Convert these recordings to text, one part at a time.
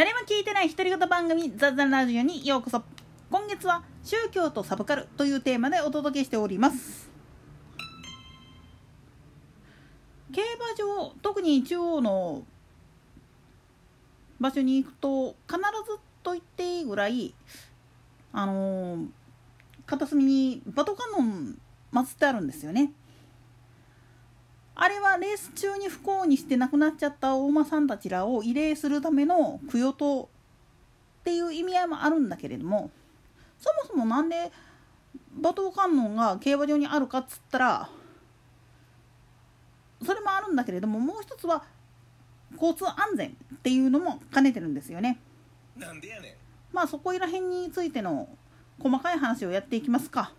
誰も聞いてない独り言番組ザザラジオにようこそ。今月は宗教とサブカルというテーマでお届けしております。競馬場特に中央の場所に行くと必ずと言っていいぐらいあのー、片隅にバトカノン祀ってあるんですよね。あれはレース中に不幸にして亡くなっちゃったお馬さんたちらを慰霊するための供養塔っていう意味合いもあるんだけれどもそもそもなんで馬頭観音が競馬場にあるかっつったらそれもあるんだけれどももう一つは交通安全っていうのも兼ねてるんですよね。なんでやねんまあそこら辺についての細かい話をやっていきますか。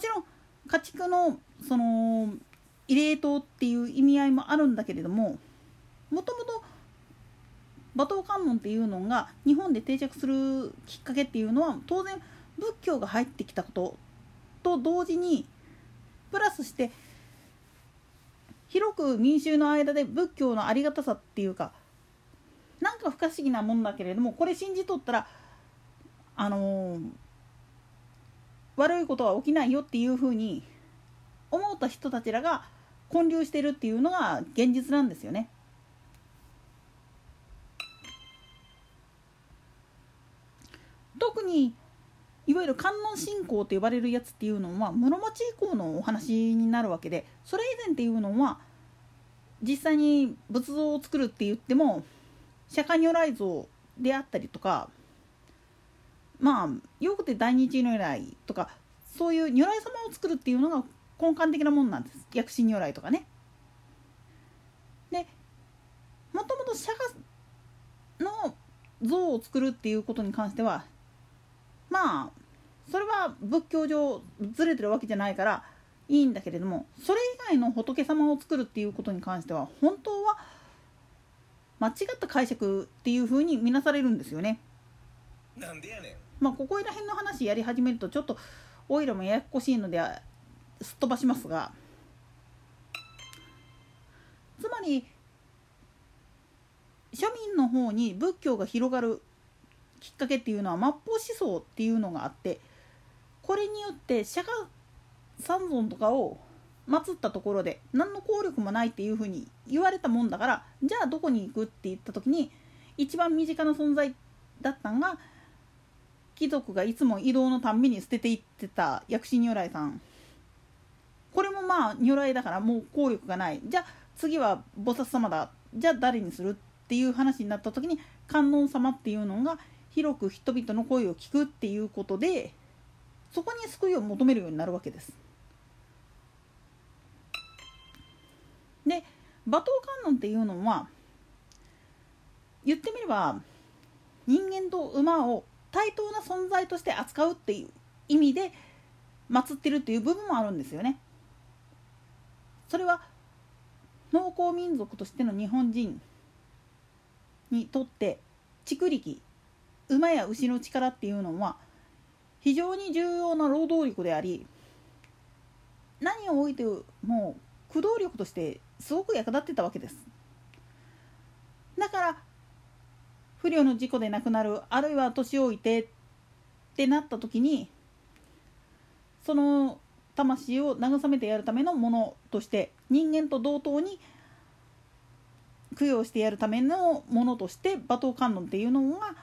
ちろん家畜のその慰霊塔っていう意味合いもあるんだけれどももともと馬頭観音っていうのが日本で定着するきっかけっていうのは当然仏教が入ってきたことと同時にプラスして広く民衆の間で仏教のありがたさっていうかなんか不可思議なもんだけれどもこれ信じとったらあのー悪いことは起きないよっていうふうに思った人たちらが混流してるっていうのが現実なんですよね。特にいわゆる観音信仰と呼ばれるやつっていうのは室町以降のお話になるわけでそれ以前っていうのは実際に仏像を作るって言っても釈迦如来像であったりとかまあよくて大日如来とかそういう如来様を作るっていうのが根幹的なもんなんです薬師如来とかね。でもともと釈迦の像を作るっていうことに関してはまあそれは仏教上ずれてるわけじゃないからいいんだけれどもそれ以外の仏様を作るっていうことに関しては本当は間違った解釈っていうふうに見なされるんですよね。なんでやねん。まあここら辺の話やり始めるとちょっとオイルもややこしいのですっ飛ばしますが。つまり庶民の方に仏教が広がるきっかけっていうのは末法思想っていうのがあってこれによって釈迦三尊とかを祀ったところで何の効力もないっていうふうに言われたもんだからじゃあどこに行くって言った時に一番身近な存在だったんが貴族がいつも移動のたんびに捨てていってた薬師如来さん。これもまあ如来だからもう効力がない。じゃあ次は菩薩様だ。じゃあ誰にするっていう話になった時に観音様っていうのが広く人々の声を聞くっていうことでそこに救いを求めるようになるわけです。で馬頭観音っていうのは言ってみれば人間と馬を対等な存在として扱うっていう意味で祀ってるっていう部分もあるんですよね。それは農耕民族としての日本人にとって畜力馬や牛の力っていうのは非常に重要な労働力であり何を置いても駆動力としてすごく役立ってたわけです。だから不慮の事故で亡くなるあるいは年老いてってなった時にその魂を慰めてやるためのものとして人間と同等に供養してやるためのものとして馬頭観音っていうのが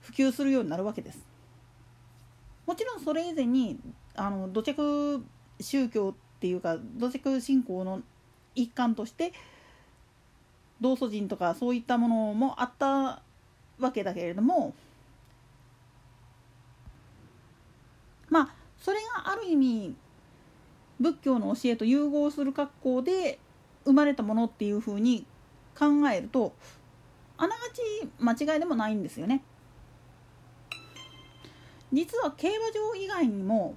普及するようになるわけです。もちろんそれ以前にあの土着宗教っていうか土着信仰の一環として道祖神とかそういったものもあったわけだけれどもまあそれがある意味仏教の教えと融合する格好で生まれたものっていうふうに考えるとあながち間違いでもないんですよね。実は競馬場以外にも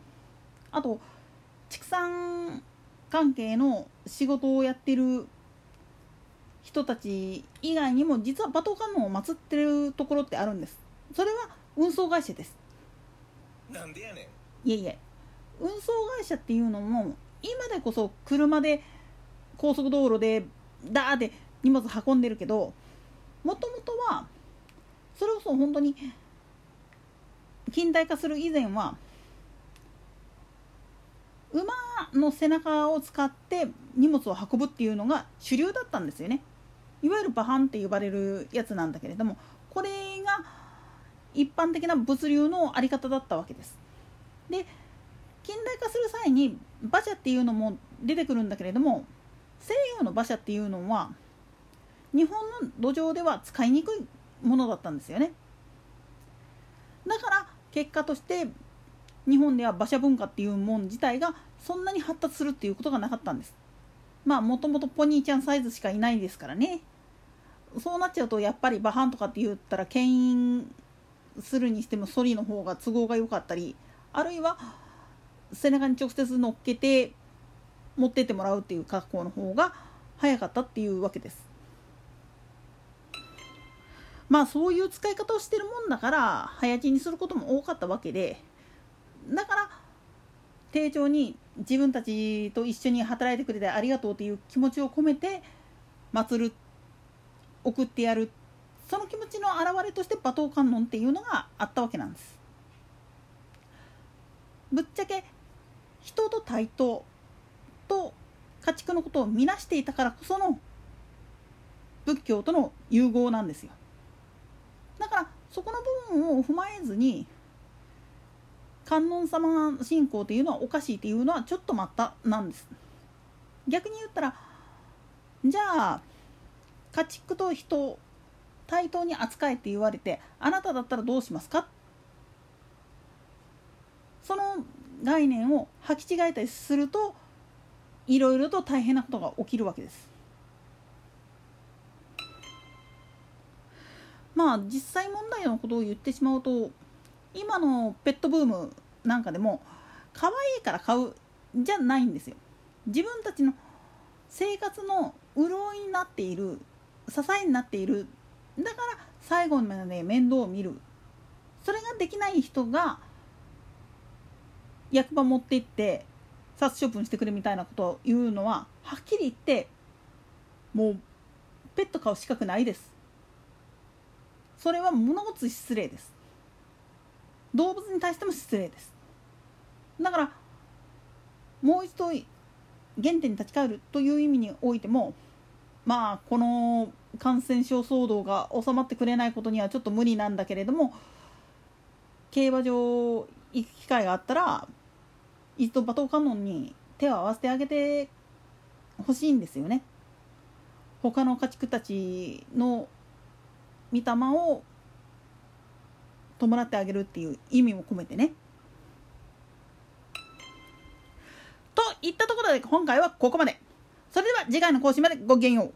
あと畜産関係の仕事をやってる人たち以外にも実は馬頭観音を祀ってるところってあるんです。それは運送会社です。なんでやねん。いえいえ。運送会社っていうのも今でこそ車で高速道路でダーって荷物運んでるけどもともとはそれこそ本当に近代化する以前は馬の背中を使って荷物を運ぶっていうのが主流だったんですよねいわゆる馬搬って呼ばれるやつなんだけれどもこれが一般的な物流の在り方だったわけです。で近代化する際に馬車っていうのも出てくるんだけれども西洋の馬車っていうのは日本の土壌では使いにくいものだったんですよね。だから結果として日本では馬車文化っていうもん自体がそんなに発達するっていうことがなかったんです。まあもともとポニーちゃんサイズしかいないですからね。そうなっちゃうとやっぱり馬ハンとかって言ったら牽引するにしてもソリの方が都合が良かったりあるいは背中に直接乗っけて持ってってもらうっていう格好の方が早かったっていうわけです。まあそういう使い方をしてるもんだから早死にすることも多かったわけでだから丁重に自分たちと一緒に働いてくれてありがとうという気持ちを込めて祭る送ってやる。その気持ちの表れとして馬頭観音っていうのがあったわけなんです。ぶっちゃけ人と対等と家畜のことを見なしていたからこその仏教との融合なんですよ。だからそこの部分を踏まえずに観音様信仰っていうのはおかしいっていうのはちょっと待ったなんです。逆に言ったらじゃあ家畜と人を対等に扱えって言われてあなただったらどうしますか？その概念を履き違えたりするといろいろと大変なことが起きるわけです。まあ実際問題のことを言ってしまうと今のペットブームなんかでも可愛いから買うじゃないんですよ。自分たちの生活の潤いになっている支えになっている。だから最後まで面倒を見る。それができない人が役場持って行って殺処分してくれみたいなことを言うのははっきり言ってもうペット飼う資格ないです。それは物事失礼です。動物に対しても失礼です。だからもう一度原点に立ち返るという意味においてもまあこの感染症騒動が収まってくれないことにはちょっと無理なんだけれども競馬場行く機会があったら一度馬頭観音に手を合わせてあげてほしいんですよね。他の家畜たちの御霊を弔ってあげるっていう意味も込めてね。といったところで今回はここまで。それでは次回の更新までごきげんよう。